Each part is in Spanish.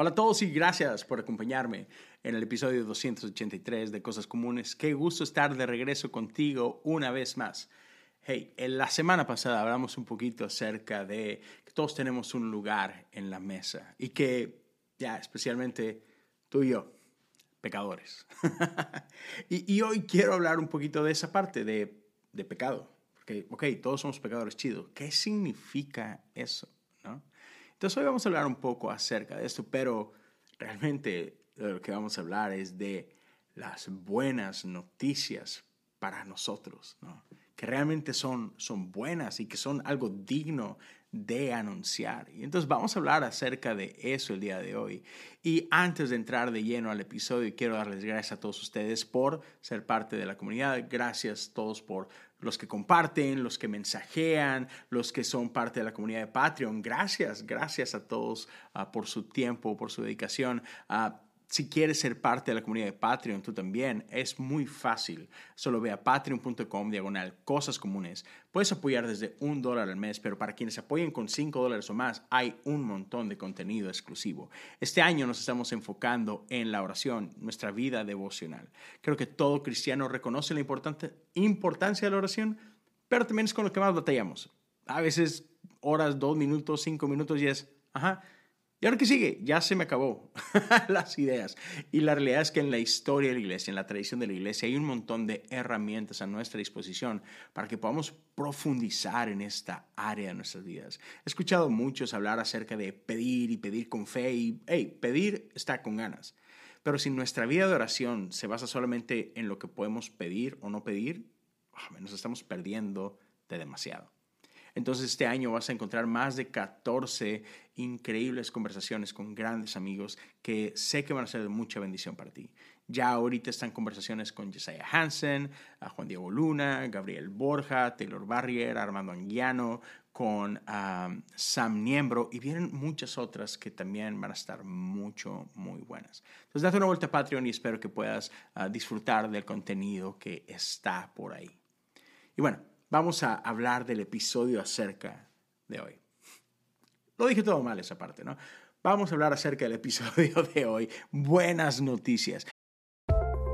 Hola a todos y gracias por acompañarme en el episodio 283 de Cosas Comunes. Qué gusto estar de regreso contigo una vez más. Hey, en la semana pasada hablamos un poquito acerca de que todos tenemos un lugar en la mesa y que, ya, especialmente tú y yo, pecadores. y, y, hoy quiero hablar un poquito de esa parte de, de pecado. Porque, ok, todos somos pecadores, chido. ¿Qué significa eso? Entonces hoy vamos a hablar un poco acerca de esto, pero realmente lo que vamos a hablar es de las buenas noticias para nosotros, ¿no? que realmente son, son buenas y que son algo digno de anunciar. Y entonces vamos a hablar acerca de eso el día de hoy. Y antes de entrar de lleno al episodio, quiero darles gracias a todos ustedes por ser parte de la comunidad. Gracias a todos por los que comparten, los que mensajean, los que son parte de la comunidad de Patreon. Gracias, gracias a todos uh, por su tiempo, por su dedicación. Uh, si quieres ser parte de la comunidad de Patreon, tú también, es muy fácil. Solo ve a patreon.com diagonal cosas comunes. Puedes apoyar desde un dólar al mes, pero para quienes apoyen con cinco dólares o más, hay un montón de contenido exclusivo. Este año nos estamos enfocando en la oración, nuestra vida devocional. Creo que todo cristiano reconoce la importancia de la oración, pero también es con lo que más batallamos. A veces horas, dos minutos, cinco minutos y es, ajá, ¿Y ahora qué sigue? Ya se me acabó las ideas. Y la realidad es que en la historia de la iglesia, en la tradición de la iglesia, hay un montón de herramientas a nuestra disposición para que podamos profundizar en esta área de nuestras vidas. He escuchado muchos hablar acerca de pedir y pedir con fe y, hey, pedir está con ganas. Pero si nuestra vida de oración se basa solamente en lo que podemos pedir o no pedir, ah, nos estamos perdiendo de demasiado. Entonces este año vas a encontrar más de 14 increíbles conversaciones con grandes amigos que sé que van a ser de mucha bendición para ti. Ya ahorita están conversaciones con Jesiah Hansen, Juan Diego Luna, Gabriel Borja, Taylor Barrier, Armando Anguiano, con Sam Niembro y vienen muchas otras que también van a estar mucho, muy buenas. Entonces date una vuelta a Patreon y espero que puedas ah, disfrutar del contenido que está por ahí. Y bueno, vamos a hablar del episodio acerca de hoy. Lo dije todo mal esa parte, ¿no? Vamos a hablar acerca del episodio de hoy. Buenas noticias.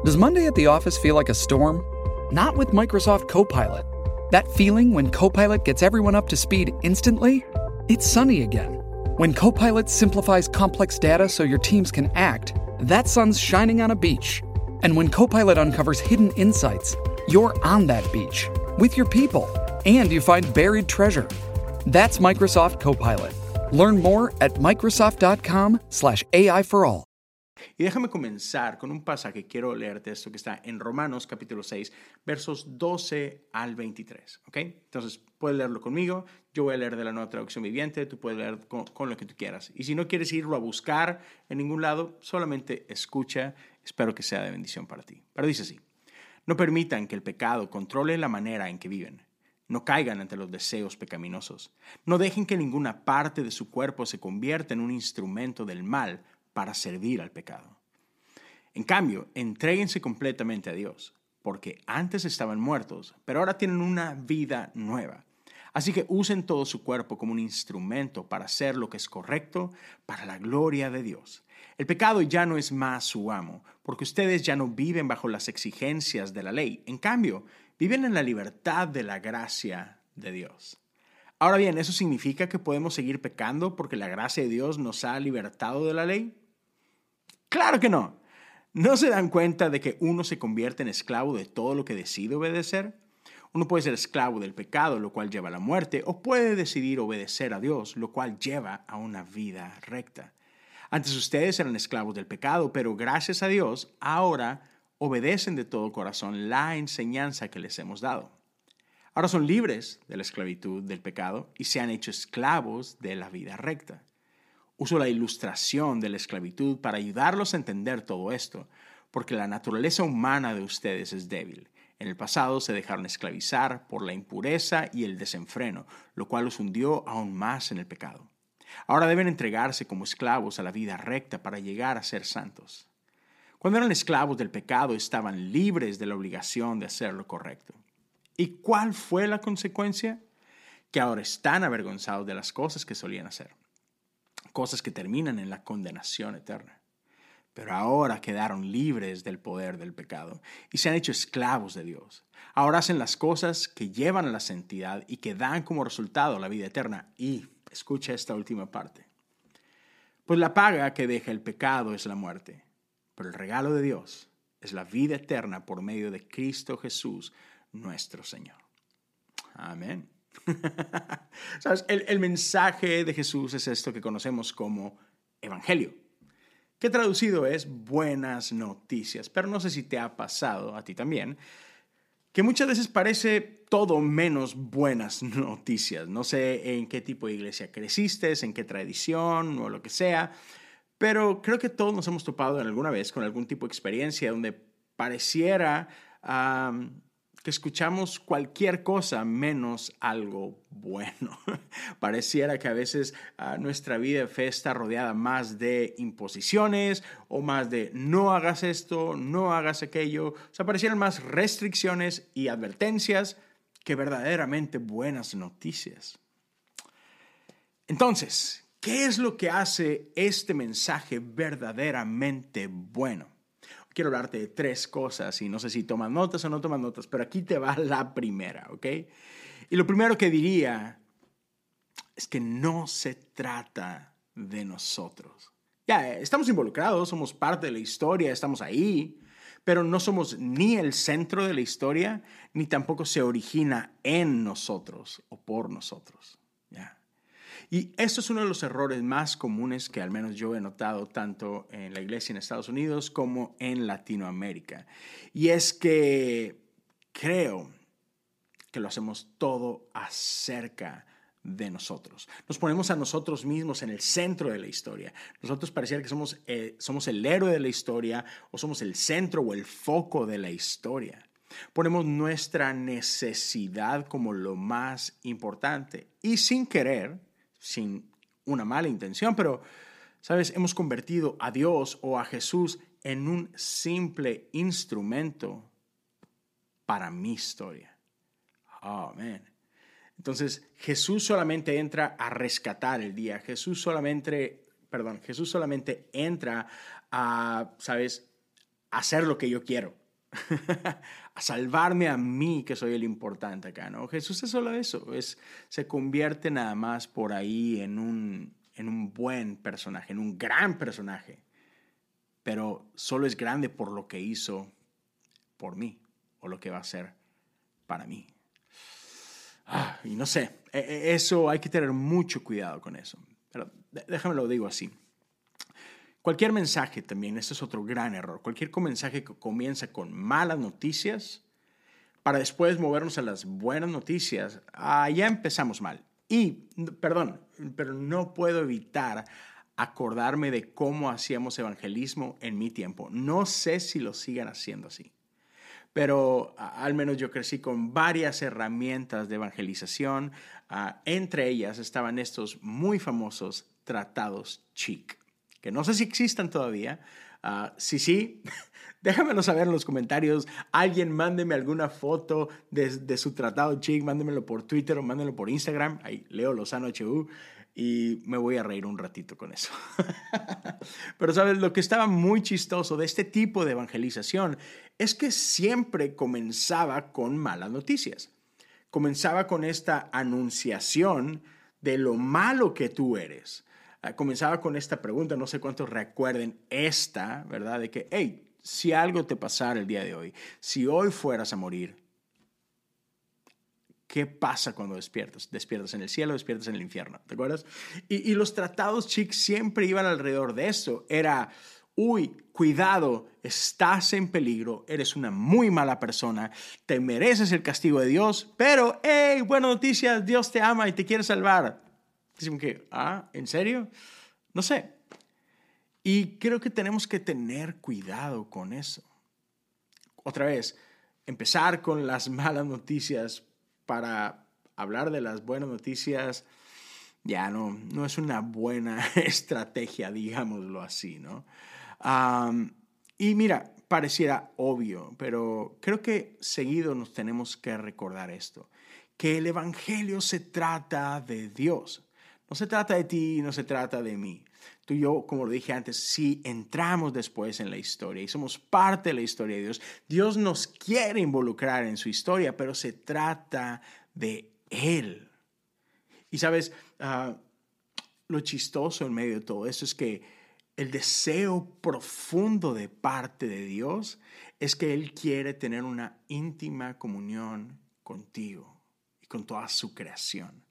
Does Monday at the office feel like a storm? Not with Microsoft Copilot. That feeling when Copilot gets everyone up to speed instantly? It's sunny again. When Copilot simplifies complex data so your teams can act, that sun's shining on a beach. And when Copilot uncovers hidden insights, you're on that beach with your people, and you find buried treasure. That's Microsoft Copilot. Learn more at Microsoft.com/AI for all. Y déjame comenzar con un pasaje, quiero leerte esto que está en Romanos capítulo 6, versos 12 al 23, ¿ok? Entonces, puedes leerlo conmigo, yo voy a leer de la nueva traducción viviente, tú puedes leer con, con lo que tú quieras. Y si no quieres irlo a buscar en ningún lado, solamente escucha, espero que sea de bendición para ti. Pero dice así. No permitan que el pecado controle la manera en que viven. No caigan ante los deseos pecaminosos. No dejen que ninguna parte de su cuerpo se convierta en un instrumento del mal para servir al pecado. En cambio, entréguense completamente a Dios, porque antes estaban muertos, pero ahora tienen una vida nueva. Así que usen todo su cuerpo como un instrumento para hacer lo que es correcto para la gloria de Dios. El pecado ya no es más su amo, porque ustedes ya no viven bajo las exigencias de la ley. En cambio, viven en la libertad de la gracia de Dios. Ahora bien, ¿eso significa que podemos seguir pecando porque la gracia de Dios nos ha libertado de la ley? Claro que no. ¿No se dan cuenta de que uno se convierte en esclavo de todo lo que decide obedecer? Uno puede ser esclavo del pecado, lo cual lleva a la muerte, o puede decidir obedecer a Dios, lo cual lleva a una vida recta. Antes ustedes eran esclavos del pecado, pero gracias a Dios ahora obedecen de todo corazón la enseñanza que les hemos dado. Ahora son libres de la esclavitud del pecado y se han hecho esclavos de la vida recta. Uso la ilustración de la esclavitud para ayudarlos a entender todo esto, porque la naturaleza humana de ustedes es débil. En el pasado se dejaron esclavizar por la impureza y el desenfreno, lo cual los hundió aún más en el pecado. Ahora deben entregarse como esclavos a la vida recta para llegar a ser santos. Cuando eran esclavos del pecado estaban libres de la obligación de hacer lo correcto. ¿Y cuál fue la consecuencia? Que ahora están avergonzados de las cosas que solían hacer. cosas que terminan en la condenación eterna. Pero ahora quedaron libres del poder del pecado y se han hecho esclavos de Dios. Ahora hacen las cosas que llevan a la santidad y que dan como resultado la vida eterna. Y escucha esta última parte. Pues la paga que deja el pecado es la muerte, pero el regalo de Dios es la vida eterna por medio de Cristo Jesús, nuestro Señor. Amén. ¿Sabes? El, el, mensaje de Jesús es esto que conocemos como Evangelio, que traducido es buenas noticias, pero no sé si te ha pasado a ti también, que muchas veces parece todo menos buenas noticias. No sé en qué tipo de iglesia creciste, en qué tradición o lo que sea, pero creo que todos nos hemos topado en alguna vez con algún tipo de experiencia donde pareciera que escuchamos cualquier cosa menos algo bueno. Pareciera que a veces ah, nuestra vida de fe está rodeada más de imposiciones o más de no hagas esto, no hagas aquello. O sea, parecieran más restricciones y advertencias que verdaderamente buenas noticias. Entonces, ¿qué es lo que hace este mensaje verdaderamente bueno? Quiero hablarte de tres cosas y no sé si toman notas o no toman notas, pero aquí te va la primera, ¿ok? Y lo primero que diría es que no se trata de nosotros. Ya, estamos involucrados, somos parte de la historia, estamos ahí, pero no somos ni el centro de la historia, ni tampoco se origina en nosotros o por nosotros. Y esto es uno de los errores más comunes que al menos yo he notado tanto en la iglesia en Estados Unidos como en Latinoamérica. Y es que creo que lo hacemos todo acerca de nosotros. Nos ponemos a nosotros mismos en el centro de la historia. Nosotros pareciera que somos, eh, somos el héroe de la historia o somos el centro o el foco de la historia. Ponemos nuestra necesidad como lo más importante y sin querer sin una mala intención, pero, ¿sabes? Hemos convertido a Dios o a Jesús en un simple instrumento para mi historia. Amén. Entonces, Jesús solamente entra a rescatar el día. Jesús solamente, perdón, Jesús solamente entra a, ¿sabes?, hacer lo que yo quiero. a salvarme a mí, que soy el importante acá, ¿no? Jesús es solo eso, es, se convierte nada más por ahí en un, en un buen personaje, en un gran personaje, pero solo es grande por lo que hizo por mí o lo que va a hacer para mí. Ah, y no sé, e, e, eso hay que tener mucho cuidado con eso. Pero déjame lo digo así. Cualquier mensaje también, ese es otro gran error. Cualquier mensaje que comienza con malas noticias para después movernos a las buenas noticias, ah, ya empezamos mal. Y, perdón, pero no puedo evitar acordarme de cómo hacíamos evangelismo en mi tiempo. No sé si lo sigan haciendo así, pero al menos yo crecí con varias herramientas de evangelización. Ah, entre ellas estaban estos muy famosos tratados chic que no sé si existan todavía. Uh, sí, sí, déjamelo saber en los comentarios. Alguien mándeme alguna foto de, su tratado chic, mándemelo por Twitter o mándemelo por Instagram. Ahí leo Lozano HU y me voy a reír un ratito con eso. Pero sabes, lo que estaba muy chistoso de este tipo de evangelización es que siempre comenzaba con malas noticias. Comenzaba con esta anunciación de lo malo que tú eres Ah, comenzaba con esta pregunta, no sé cuántos recuerden esta, ¿verdad? De que, hey, si algo te pasara el día de hoy, si hoy fueras a morir, ¿qué pasa cuando despiertas? ¿Despiertas en el cielo despiertas en el infierno? ¿Te acuerdas? Y, y los tratados chics siempre iban alrededor de eso. Era, uy, cuidado, estás en peligro, eres una muy mala persona, te mereces el castigo de Dios, pero, hey, buena noticia, Dios te ama y te quiere salvar. Dicen que, ah, ¿en serio? No sé. Y creo que tenemos que tener cuidado con eso. Otra vez, empezar con las malas noticias para hablar de las buenas noticias, ya no, no es una buena estrategia, digámoslo así, ¿no? y mira, pareciera obvio, pero creo que seguido nos tenemos que recordar esto, que el Evangelio se trata de Dios No se trata de ti, no se trata de mí. Tú y yo, como lo dije antes, si entramos después en la historia y somos parte de la historia de Dios, Dios nos quiere involucrar en su historia, pero se trata de Él. Y sabes, ah, lo chistoso en medio de todo eso es que el deseo profundo de parte de Dios es que Él quiere tener una íntima comunión contigo y con toda su creación.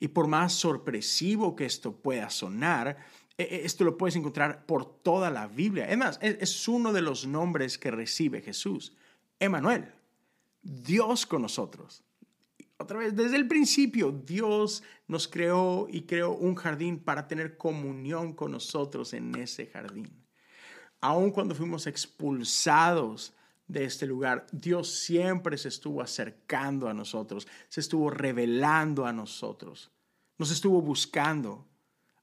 Y por más sorpresivo que esto pueda sonar, e, e, esto lo puedes encontrar por toda la Biblia. Además, es uno de los nombres que recibe Jesús. Emanuel, Dios con nosotros. Otra vez, desde el principio, Dios nos creó y creó un jardín para tener comunión con nosotros en ese jardín. Aun cuando fuimos expulsados de este lugar, Dios siempre se estuvo acercando a nosotros, se estuvo revelando a nosotros, nos estuvo buscando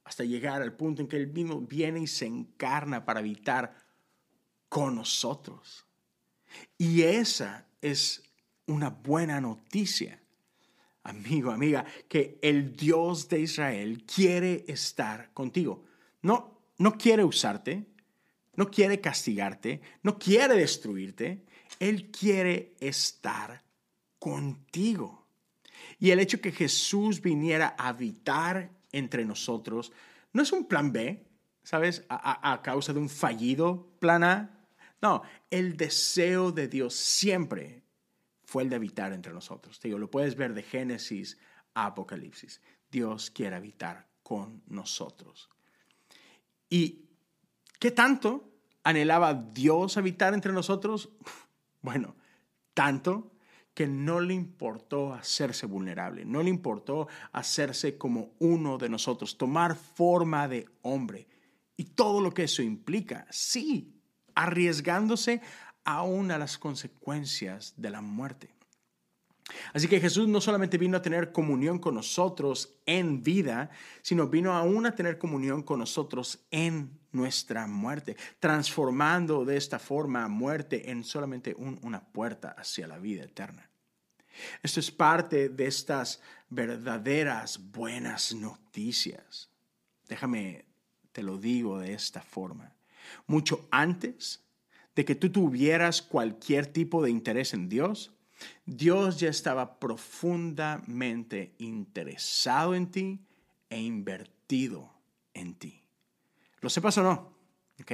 hasta llegar al punto en que Él vino, viene y se encarna para habitar con nosotros. Y esa es una buena noticia, amigo, amiga, que el Dios de Israel quiere estar contigo. No, no quiere usarte, no quiere castigarte, no quiere destruirte, Él quiere estar contigo. Y el hecho que Jesús viniera a habitar entre nosotros no es un plan B, ¿sabes? A, causa de un fallido plan A. No, el deseo de Dios siempre fue el de habitar entre nosotros. Te digo, lo puedes ver de Génesis a Apocalipsis. Dios quiere habitar con nosotros. Y ¿Qué tanto anhelaba Dios habitar entre nosotros? Bueno, tanto que no le importó hacerse vulnerable, no le importó hacerse como uno de nosotros, tomar forma de hombre y todo lo que eso implica, sí, arriesgándose aún a las consecuencias de la muerte. Así que Jesús no solamente vino a tener comunión con nosotros en vida, sino vino aún a tener comunión con nosotros en nuestra muerte, transformando de esta forma muerte en solamente una puerta hacia la vida eterna. Esto es parte de estas verdaderas buenas noticias. Déjame, te lo digo de esta forma. Mucho antes de que tú tuvieras cualquier tipo de interés en Dios, Dios ya estaba profundamente interesado en ti e invertido en ti. Lo sepas o no, ¿ok?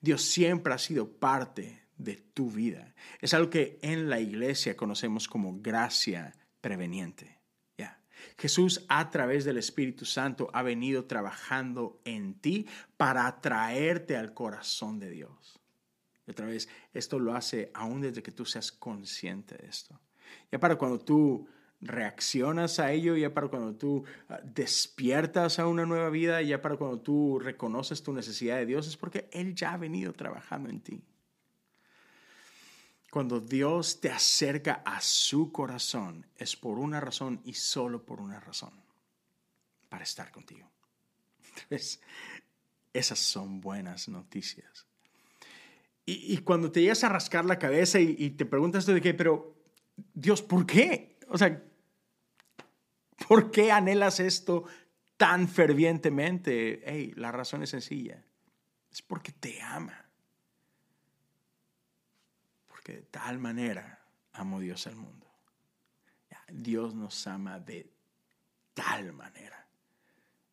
Dios siempre ha sido parte de tu vida. Es algo que en la iglesia conocemos como gracia preveniente. ya Jesús a través del Espíritu Santo ha venido trabajando en ti para atraerte al corazón de Dios otra vez, esto lo hace aún desde que tú seas consciente de esto. Ya para cuando tú reaccionas a ello, ya para cuando tú ah, despiertas a una nueva vida, ya para cuando tú reconoces tu necesidad de Dios, es porque Él ya ha venido trabajando en ti. Cuando Dios te acerca a su corazón, es por una razón y solo por una razón, para estar contigo. Entonces, esas son buenas noticias. Y, cuando te llegas a rascar la cabeza y, te preguntas de qué, pero Dios, ¿por qué? O sea, ¿por qué anhelas esto tan fervientemente? Hey, la razón es sencilla. Es porque te ama. Porque de tal manera amó Dios al mundo. Dios nos ama de tal manera.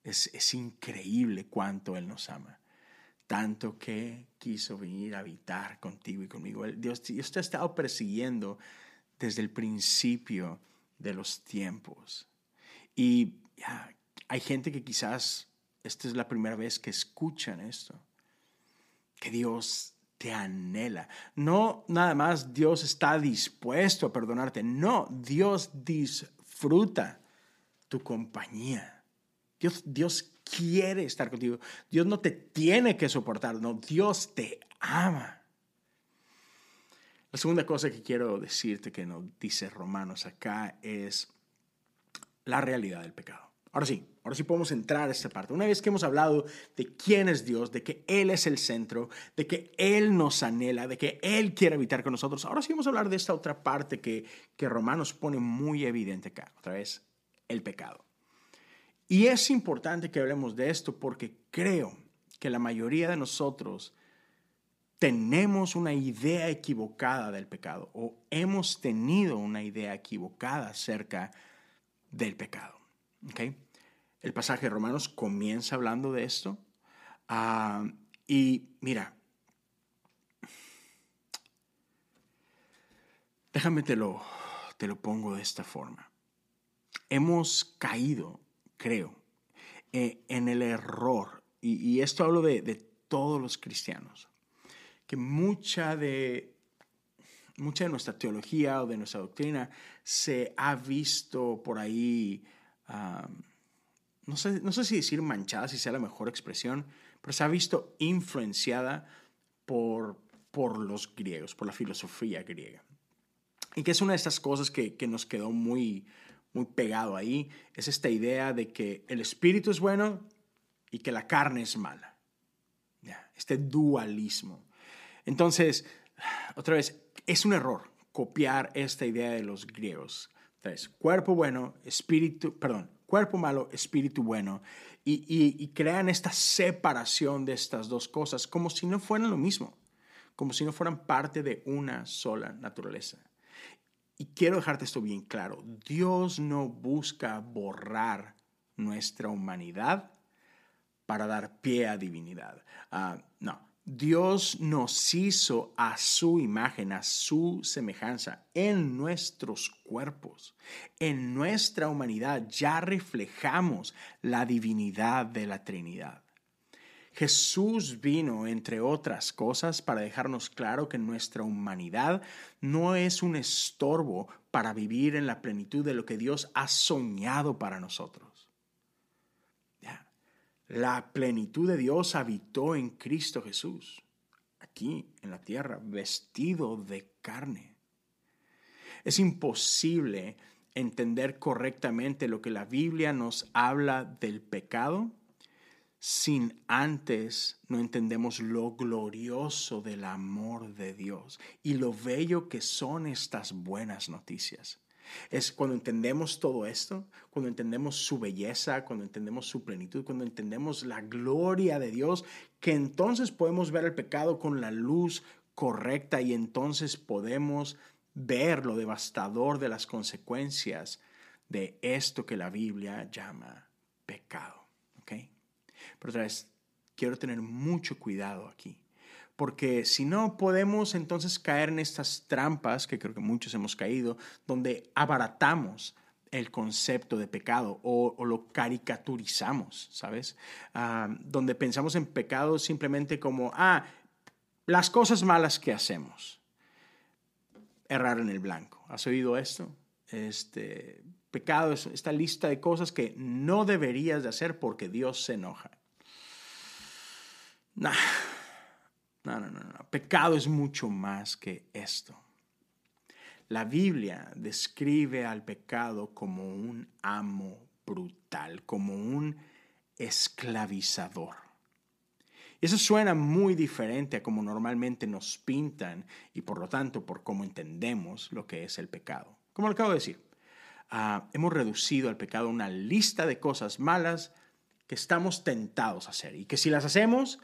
Es, es increíble cuánto Él nos ama tanto que quiso venir a habitar contigo y conmigo. Dios, Dios te ha estado persiguiendo desde el principio de los tiempos. Y hay gente que quizás esta es la primera vez que escuchan esto, que Dios te anhela. No nada más Dios está dispuesto a perdonarte, no, Dios disfruta tu compañía. Dios, Dios quiere estar contigo. Dios no te tiene que soportar, no, Dios te ama. La segunda cosa que quiero decirte que nos dice Romanos acá es la realidad del pecado. Ahora sí, ahora sí podemos entrar a esta parte. Una vez que hemos hablado de quién es Dios, de que Él es el centro, de que Él nos anhela, de que Él quiere habitar con nosotros, ahora sí vamos a hablar de esta otra parte que, que Romanos pone muy evidente acá. Otra vez, el pecado. Y es importante que hablemos de esto porque creo que la mayoría de nosotros tenemos una idea equivocada del pecado o hemos tenido una idea equivocada acerca del pecado. El pasaje de Romanos comienza hablando de esto. Ah, y mira, déjame te lo, te lo pongo de esta forma. Hemos caído, creo, eh, en el error, y, esto hablo de, de todos los cristianos, que mucha de mucha de nuestra teología o de nuestra doctrina se ha visto por ahí, no, sé, no sé si decir manchada, si sea la mejor expresión, pero se ha visto influenciada por, por los griegos, por la filosofía griega. Y que es una de estas cosas que, que nos quedó muy, muy pegado ahí, es esta idea de que el espíritu es bueno y que la carne es mala. Este dualismo. Entonces, otra vez, es un error copiar esta idea de los griegos. Entonces, cuerpo bueno, espíritu, perdón, cuerpo malo, espíritu bueno, y, crean esta separación de estas dos cosas como si no fueran lo mismo, como si no fueran parte de una sola naturaleza. Y quiero dejarte esto bien claro, Dios no busca borrar nuestra humanidad para dar pie a divinidad. Ah, no, Dios nos hizo a su imagen, a su semejanza, en nuestros cuerpos. En nuestra humanidad ya reflejamos la divinidad de la Trinidad. Jesús vino, entre otras cosas, para dejarnos claro que nuestra humanidad no es un estorbo para vivir en la plenitud de lo que Dios ha soñado para nosotros. La plenitud de Dios habitó en Cristo Jesús, aquí en la tierra, vestido de carne. Es imposible entender correctamente lo que la Biblia nos habla del pecado sin antes no entendemos lo glorioso del amor de Dios y lo bello que son estas buenas noticias. Es cuando entendemos todo esto, cuando entendemos su belleza, cuando entendemos su plenitud, cuando entendemos la gloria de Dios, que entonces podemos ver el pecado con la luz correcta y entonces podemos ver lo devastador de las consecuencias de esto que la Biblia llama pecado. Pero otra vez, quiero tener mucho cuidado aquí porque si no podemos entonces caer en estas trampas, que creo que muchos hemos caído, donde abaratamos el concepto de pecado o, lo caricaturizamos, ¿sabes? Ah, donde pensamos en pecado simplemente como, ah, las cosas malas que hacemos. Errar en el blanco. ¿Has oído esto? Este, pecado es esta lista de cosas que no deberías de hacer porque Dios se enoja. Nah, no, no, no, no. Pecado es mucho más que esto. La Biblia describe al pecado como un amo brutal, como un esclavizador. Eso suena muy diferente a como normalmente nos pintan y por lo tanto por cómo entendemos lo que es el pecado. Como lo acabo de decir, ah, hemos reducido al pecado una lista de cosas malas que estamos tentados a hacer y que si las hacemos,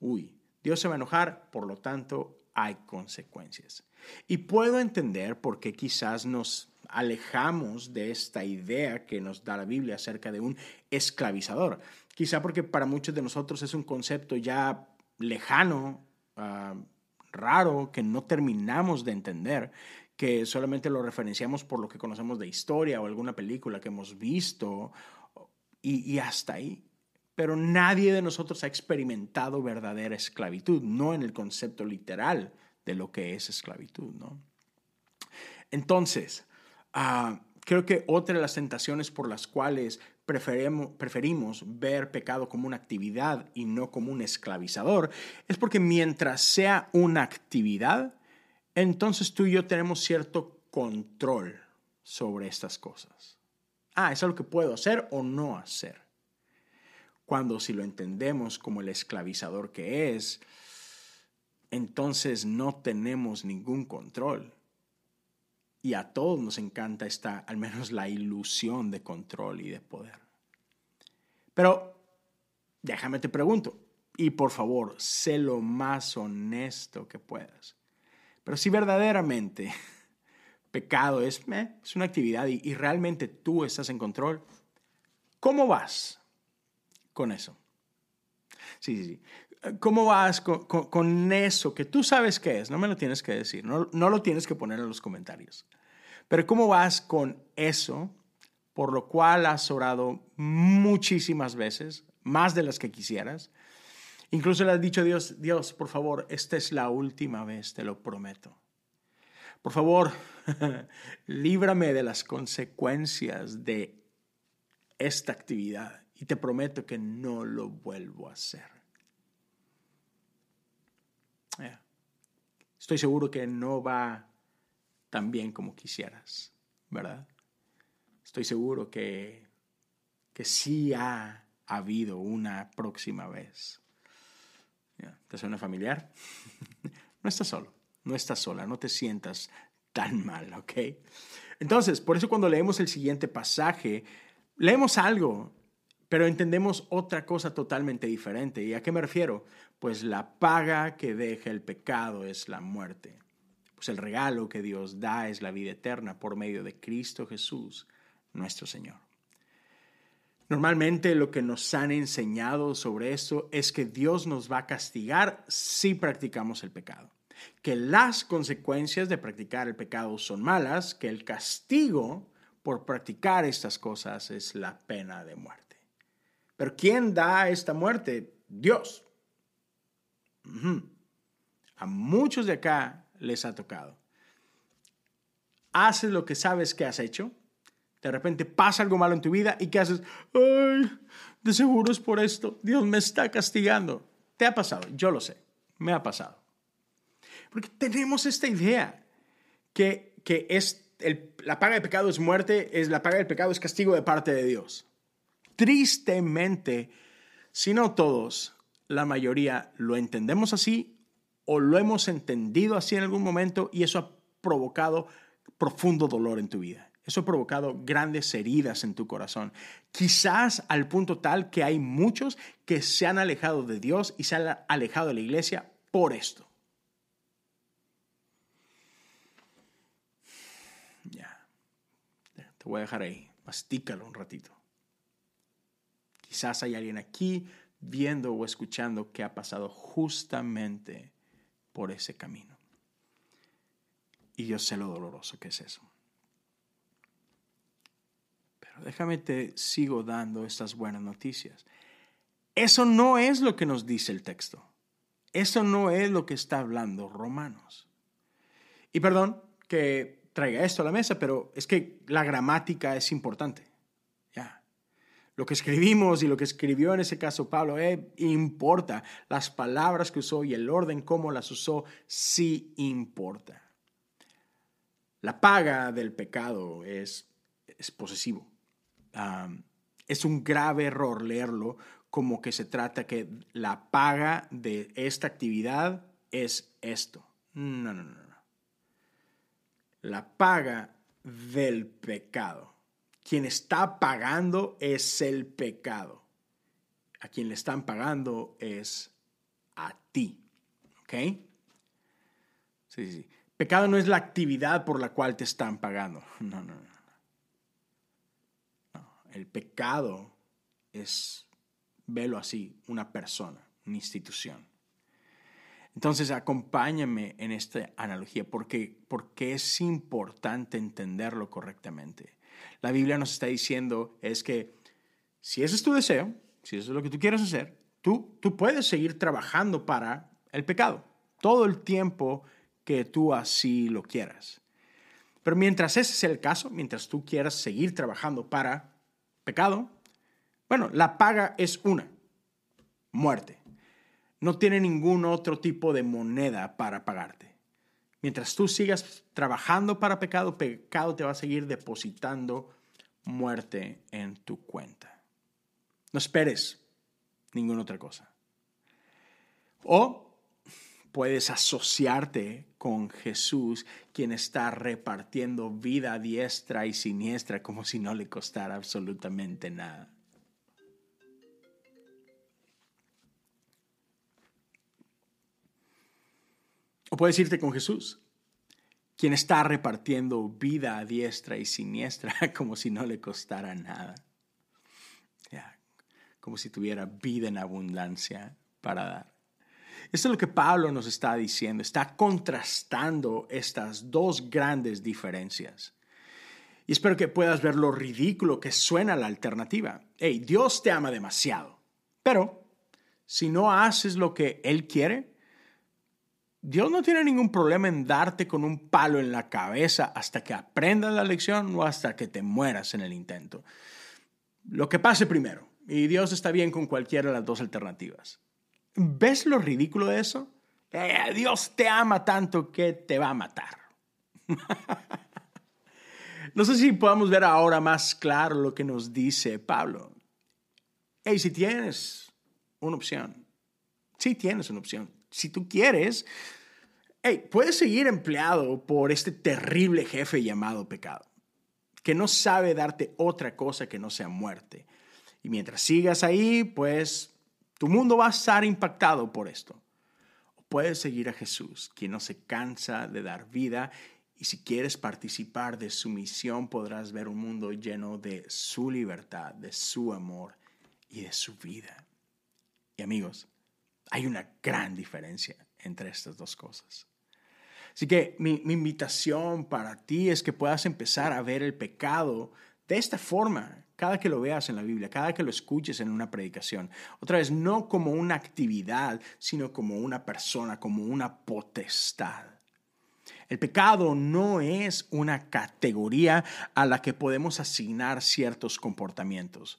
uy, Dios se va a enojar, por lo tanto hay consecuencias. Y puedo entender por qué quizás nos alejamos de esta idea que nos da la Biblia acerca de un esclavizador. Quizá porque para muchos de nosotros es un concepto ya lejano, ah, raro, que no terminamos de entender, que solamente lo referenciamos por lo que conocemos de historia o alguna película que hemos visto y hasta ahí pero nadie de nosotros ha experimentado verdadera esclavitud, no en el concepto literal de lo que es esclavitud. ¿no? Entonces, ah, creo que otra de las tentaciones por las cuales preferimos, ver pecado como una actividad y no como un esclavizador es porque mientras sea una actividad, entonces tú y yo tenemos cierto control sobre estas cosas. Ah, es algo que puedo hacer o no hacer cuando si lo entendemos como el esclavizador que es, entonces no tenemos ningún control. Y a todos nos encanta esta, al menos la ilusión de control y de poder. Pero déjame te pregunto, y por favor, sé lo más honesto que puedas. Pero si verdaderamente pecado es, es una actividad y, realmente tú estás en control, ¿cómo vas con eso? Sí, sí, sí. ¿Cómo vas con, eso que tú sabes qué es? No me lo tienes que decir, no, no lo tienes que poner en los comentarios. Pero ¿cómo vas con eso por lo cual has orado muchísimas veces, más de las que quisieras? Incluso le has dicho a Dios, Dios, por favor, esta es la última vez, te lo prometo. Por favor, líbrame de las consecuencias de esta actividad y te prometo que no lo vuelvo a hacer. Estoy seguro que no va tan bien como quisieras, ¿verdad? Estoy seguro que, que sí ha habido una próxima vez. ¿Te suena familiar? no estás solo, no estás sola, no te sientas tan mal, ¿ok? Entonces, por eso cuando leemos el siguiente pasaje, leemos algo, pero entendemos otra cosa totalmente diferente. ¿Y a qué me refiero? Pues la paga que deja el pecado es la muerte. Pues el regalo que Dios da es la vida eterna por medio de Cristo Jesús, nuestro Señor. Normalmente lo que nos han enseñado sobre esto es que Dios nos va a castigar si practicamos el pecado, que las consecuencias de practicar el pecado son malas, que el castigo por practicar estas cosas es la pena de muerte. Pero ¿quién da esta muerte? Dios. A muchos de acá les ha tocado. Haces lo que sabes que has hecho, de repente pasa algo malo en tu vida y ¿qué haces? Ay, de seguro es por esto. Dios me está castigando. ¿Te ha pasado? Yo lo sé. Me ha pasado. Porque tenemos esta idea que, que es la paga del pecado es muerte, es la paga del pecado es castigo de parte de Dios. Tristemente, si no todos, la mayoría lo entendemos así o lo hemos entendido así en algún momento y eso ha provocado profundo dolor en tu vida. Eso ha provocado grandes heridas en tu corazón. Quizás al punto tal que hay muchos que se han alejado de Dios y se han alejado de la iglesia por esto. Ya. Te voy a dejar ahí. Mastícalo un ratito. Quizás hay alguien aquí viendo o escuchando que ha pasado justamente por ese camino. Y yo sé lo doloroso que es eso déjame te sigo dando estas buenas noticias. Eso no es lo que nos dice el texto. Eso no es lo que está hablando Romanos. Y perdón que traiga esto a la mesa, pero es que la gramática es importante. Lo que escribimos y lo que escribió en ese caso Pablo eh, importa. Las palabras que usó y el orden como las usó sí importa. La paga del pecado es, es posesivo es un grave error leerlo como que se trata que la paga de esta actividad es esto. No, no, no, no. La paga del pecado. Quien está pagando es el pecado. A quien le están pagando es a ti. ¿Ok? Sí, sí. Pecado no es la actividad por la cual te están pagando. No, no, no. El pecado es, velo así, una persona, una institución. Entonces, acompáñame en esta analogía porque, porque es importante entenderlo correctamente. La Biblia nos está diciendo es que si ese es tu deseo, si eso es lo que tú quieres hacer, tú, tú puedes seguir trabajando para el pecado todo el tiempo que tú así lo quieras. Pero mientras ese es el caso, mientras tú quieras seguir trabajando para pecado, bueno, la paga es una, muerte. No tiene ningún otro tipo de moneda para pagarte. Mientras tú sigas trabajando para pecado, pecado te va a seguir depositando muerte en tu cuenta. No esperes ninguna otra cosa. O puedes asociarte con Jesús, quien está repartiendo vida diestra y siniestra como si no le costara absolutamente nada. O puedes irte con Jesús, quien está repartiendo vida a diestra y siniestra como si no le costara nada. como si tuviera vida en abundancia para dar. Esto es lo que Pablo nos está diciendo, está contrastando estas dos grandes diferencias. Y espero que puedas ver lo ridículo que suena la alternativa. Hey, Dios te ama demasiado, pero si no haces lo que Él quiere, Dios no tiene ningún problema en darte con un palo en la cabeza hasta que aprendas la lección o hasta que te mueras en el intento. Lo que pase primero. Y Dios está bien con cualquiera de las dos alternativas. ¿Ves lo ridículo de eso? Eh, Dios te ama tanto que te va a matar. no sé si podamos ver ahora más claro lo que nos dice Pablo. Hey, si tienes una opción, si tienes una opción, si tú quieres, hey, puedes seguir empleado por este terrible jefe llamado pecado, que no sabe darte otra cosa que no sea muerte. Y mientras sigas ahí, pues tu mundo va a estar impactado por esto. O puedes seguir a Jesús, quien no se cansa de dar vida y si quieres participar de su misión podrás ver un mundo lleno de su libertad, de su amor y de su vida. Y amigos, hay una gran diferencia entre estas dos cosas. Así que mi, invitación para ti es que puedas empezar a ver el pecado de esta forma, cada que lo veas en la Biblia, cada que lo escuches en una predicación. Otra vez, no como una actividad, sino como una persona, como una potestad. El pecado no es una categoría a la que podemos asignar ciertos comportamientos.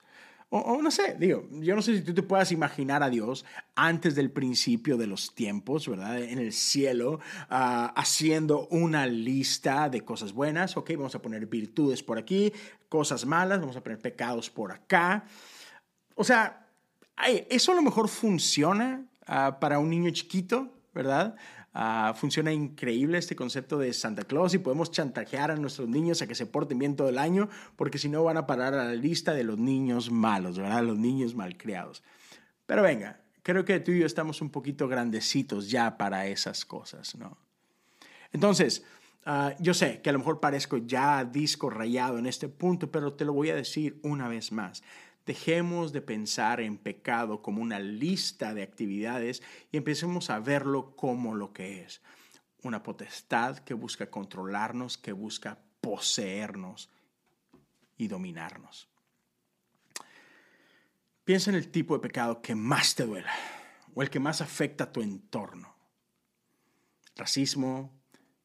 O, no sé, digo, yo no sé si tú te puedas imaginar a Dios antes del principio de los tiempos, ¿verdad? En el cielo, ah, haciendo una lista de cosas buenas, ok, vamos a poner virtudes por aquí, cosas malas, vamos a poner pecados por acá. O sea, eso a lo mejor funciona ah, para un niño chiquito, ¿verdad? Ah, funciona increíble este concepto de Santa Claus y podemos chantajear a nuestros niños a que se porten bien todo el año, porque si no van a parar a la lista de los niños malos, ¿verdad? Los niños malcriados. Pero venga, creo que tú y yo estamos un poquito grandecitos ya para esas cosas, ¿no? Entonces, ah, yo sé que a lo mejor parezco ya disco rayado en este punto, pero te lo voy a decir una vez más. Dejemos de pensar en pecado como una lista de actividades y empecemos a verlo como lo que es. Una potestad que busca controlarnos, que busca poseernos y dominarnos. Piensa en el tipo de pecado que más te duela o el que más afecta a tu entorno. Racismo,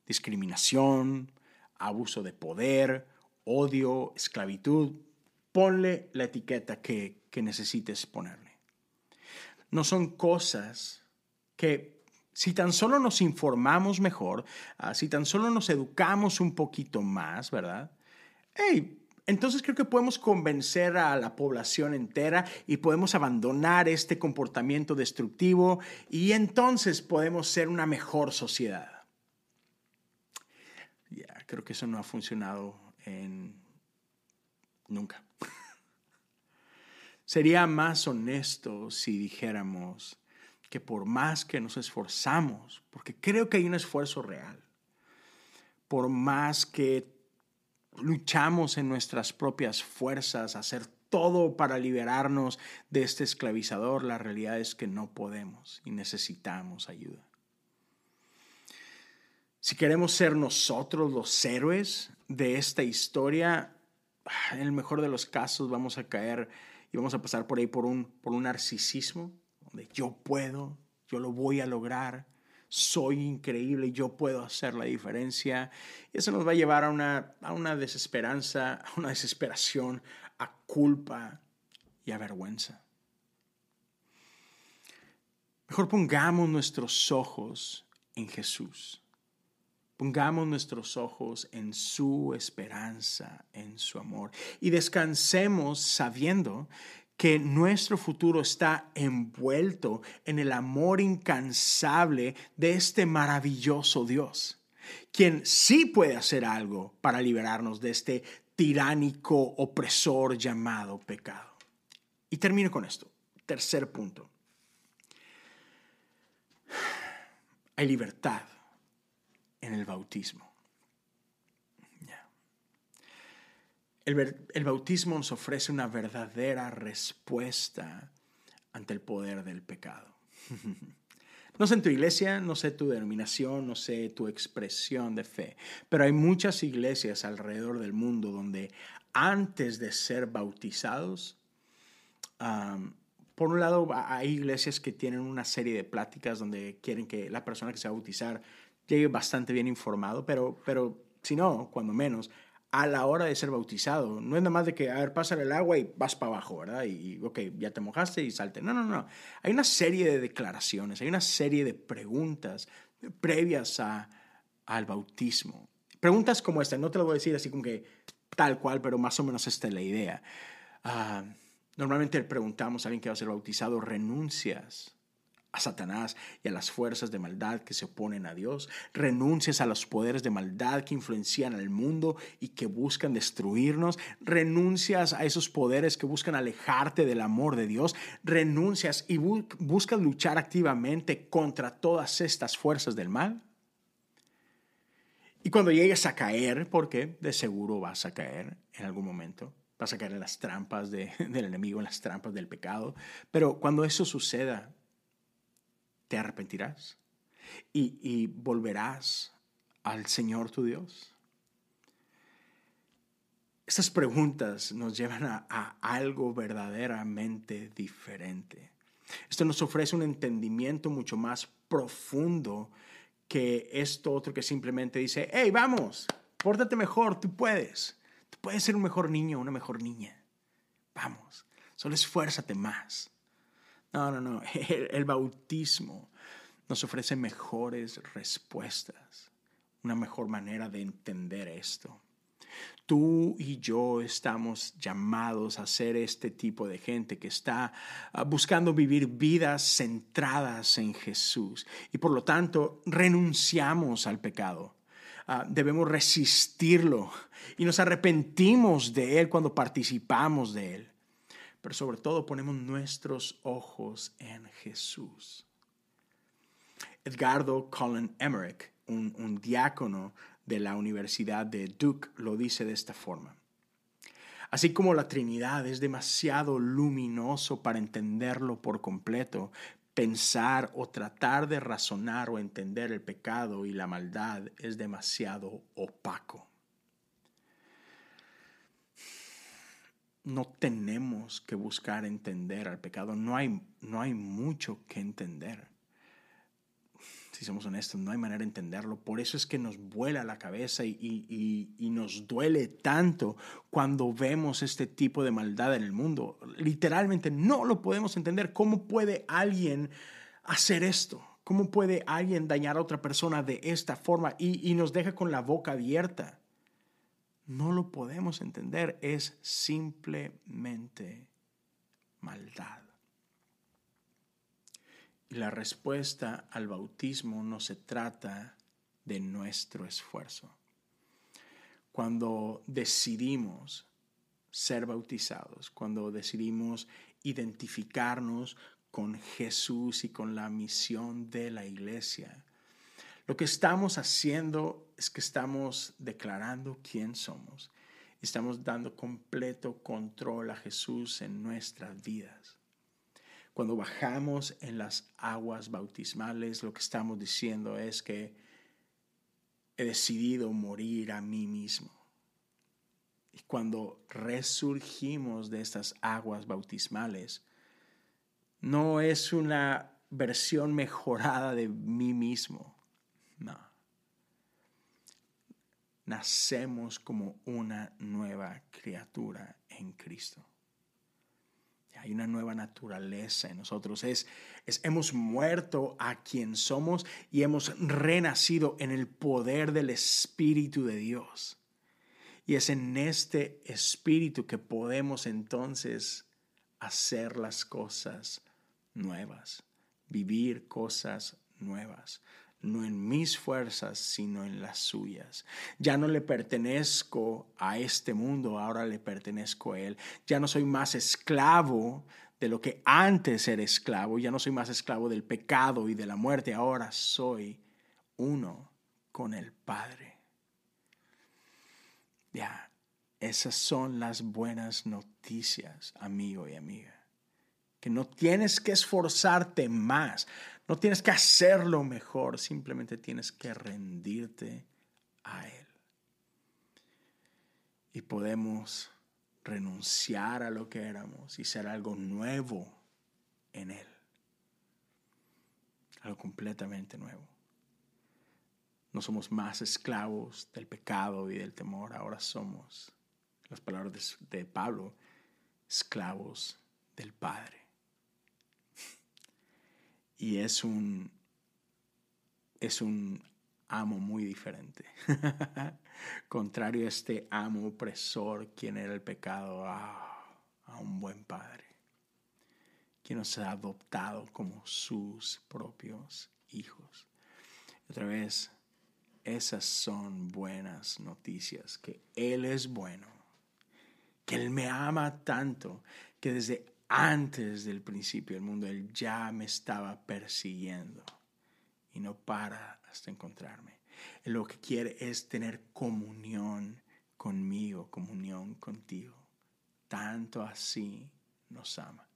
discriminación, abuso de poder, odio, esclavitud, ponle la etiqueta que, necesites ponerle. No son cosas que si tan solo nos informamos mejor, ah, si tan solo nos educamos un poquito más, ¿verdad? Hey, entonces creo que podemos convencer a la población entera y podemos abandonar este comportamiento destructivo y entonces podemos ser una mejor sociedad. Ya, creo que eso no ha funcionado en nunca. Sería más honesto si dijéramos que por más que nos esforzamos, porque creo que hay un esfuerzo real, por más que luchamos en nuestras propias fuerzas, hacer todo para liberarnos de este esclavizador, la realidad es que no podemos y necesitamos ayuda. Si queremos ser nosotros los héroes de esta historia, en el mejor de los casos vamos a caer y vamos a pasar por ahí por un, por un narcisismo, donde yo puedo, yo lo voy a lograr, soy increíble, yo puedo hacer la diferencia. Y eso nos va a llevar a una, a una desesperanza, a una desesperación, a culpa y a vergüenza. Mejor pongamos nuestros ojos en Jesús. Pongamos nuestros ojos en su esperanza, en su amor. Y descansemos sabiendo que nuestro futuro está envuelto en el amor incansable de este maravilloso Dios, quien sí puede hacer algo para liberarnos de este tiránico opresor llamado pecado. Y termino con esto. Tercer punto. Hay libertad en el bautismo. El, bautismo nos ofrece una verdadera respuesta ante el poder del pecado. No sé en tu iglesia, no sé tu denominación, no sé tu expresión de fe, pero hay muchas iglesias alrededor del mundo donde antes de ser bautizados, por un lado hay iglesias que tienen una serie de pláticas donde quieren que la persona que se va a bautizar llegue bastante bien informado, pero, pero si no, cuando menos, a la hora de ser bautizado. No es nada más de que, a ver, pasa el agua y vas para abajo, ¿verdad? Y, ok, ya te mojaste y salte. No, no, no. Hay una serie de declaraciones, hay una serie de preguntas previas a, al bautismo. Preguntas como esta, no te lo voy a decir así como que tal cual, pero más o menos esta es la idea. Uh, normalmente preguntamos a alguien que va a ser bautizado, ¿renuncias a Satanás y a las fuerzas de maldad que se oponen a Dios, renuncias a los poderes de maldad que influencian al mundo y que buscan destruirnos, renuncias a esos poderes que buscan alejarte del amor de Dios, renuncias y buscas luchar activamente contra todas estas fuerzas del mal. Y cuando llegues a caer, porque de seguro vas a caer en algún momento, vas a caer en las trampas del enemigo, en las trampas del pecado, pero cuando eso suceda, te arrepentirás y, volverás al Señor tu Dios. Estas preguntas nos llevan a, a, algo verdaderamente diferente. Esto nos ofrece un entendimiento mucho más profundo que esto otro que simplemente dice, hey, vamos, pórtate mejor, tú puedes. Tú puedes ser un mejor niño, una mejor niña. Vamos, solo esfuérzate más. No, no, no. El, bautismo nos ofrece mejores respuestas, una mejor manera de entender esto. Tú y yo estamos llamados a ser este tipo de gente que está ah, buscando vivir vidas centradas en Jesús y por lo tanto renunciamos al pecado. Ah, debemos resistirlo y nos arrepentimos de él cuando participamos de él pero sobre todo ponemos nuestros ojos en Jesús. Edgardo Colin Emmerich, un, un diácono de la Universidad de Duke, lo dice de esta forma. Así como la Trinidad es demasiado luminoso para entenderlo por completo, pensar o tratar de razonar o entender el pecado y la maldad es demasiado opaco. No tenemos que buscar entender al pecado. No hay, no hay mucho que entender. Si somos honestos, no hay manera de entenderlo. Por eso es que nos vuela la cabeza y, y nos duele tanto cuando vemos este tipo de maldad en el mundo. Literalmente no lo podemos entender. ¿Cómo puede alguien hacer esto? ¿Cómo puede alguien dañar a otra persona de esta forma? Y, y nos deja con la boca abierta no lo podemos entender, es simplemente maldad. Y la respuesta al bautismo no se trata de nuestro esfuerzo. Cuando decidimos ser bautizados, cuando decidimos identificarnos con Jesús y con la misión de la iglesia, lo que estamos haciendo es que estamos declarando quién somos. Estamos dando completo control a Jesús en nuestras vidas. Cuando bajamos en las aguas bautismales, lo que estamos diciendo es que he decidido morir a mí mismo. Y cuando resurgimos de estas aguas bautismales, no es una versión mejorada de mí mismo, no. Nacemos como una nueva criatura en Cristo. Hay una nueva naturaleza en nosotros. Es, es, hemos muerto a quien somos y hemos renacido en el poder del Espíritu de Dios. Y es en este Espíritu que podemos entonces hacer las cosas nuevas, vivir cosas nuevas no en mis fuerzas, sino en las suyas. Ya no le pertenezco a este mundo, ahora le pertenezco a Él. Ya no soy más esclavo de lo que antes era esclavo, ya no soy más esclavo del pecado y de la muerte, ahora soy uno con el Padre. Ya, esas son las buenas noticias, amigo y amiga. Que no tienes que esforzarte más, no tienes que hacerlo mejor, simplemente tienes que rendirte a Él. Y podemos renunciar a lo que éramos y ser algo nuevo en Él. Algo completamente nuevo. No somos más esclavos del pecado y del temor, ahora somos, las palabras de, Pablo, esclavos del Padre. Y es un, es un amo muy diferente. Contrario a este amo opresor, quien era el pecado, a, a un buen Padre, quien nos ha adoptado como sus propios hijos. Otra vez, esas son buenas noticias, que Él es bueno, que Él me ama tanto, que desde antes del principio del mundo Él ya me estaba persiguiendo y no para hasta encontrarme. Lo que quiere es tener comunión conmigo, comunión contigo. Tanto así nos ama.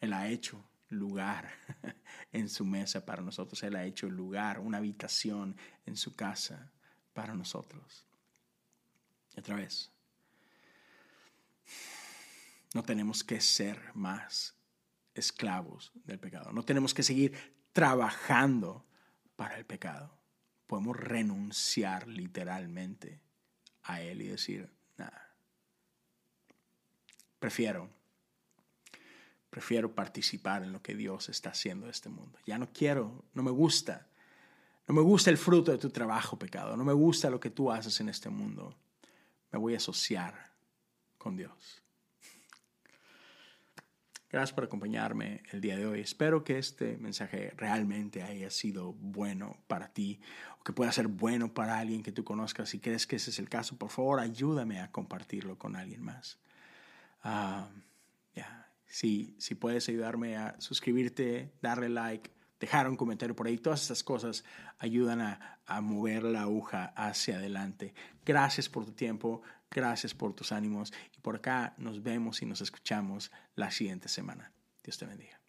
Él ha hecho lugar en su mesa para nosotros. Él ha hecho lugar, una habitación en su casa para nosotros. Otra vez, no tenemos que ser más esclavos del pecado. No tenemos que seguir trabajando para el pecado. Podemos renunciar literalmente a él y decir, nada, prefiero Prefiero participar en lo que Dios está haciendo en este mundo. Ya no quiero, no me gusta. No me gusta el fruto de tu trabajo, pecado. No me gusta lo que tú haces en este mundo. Me voy a asociar con Dios. Gracias por acompañarme el día de hoy. Espero que este mensaje realmente haya sido bueno para ti o que pueda ser bueno para alguien que tú conozcas. Si crees que ese es el caso, por favor, ayúdame a compartirlo con alguien más. Ya. Si, si puedes ayudarme a suscribirte, darle like, dejar un comentario por ahí, todas estas cosas ayudan a, a mover la aguja hacia adelante. Gracias por tu tiempo, gracias por tus ánimos y por acá nos vemos y nos escuchamos la siguiente semana. Dios te bendiga.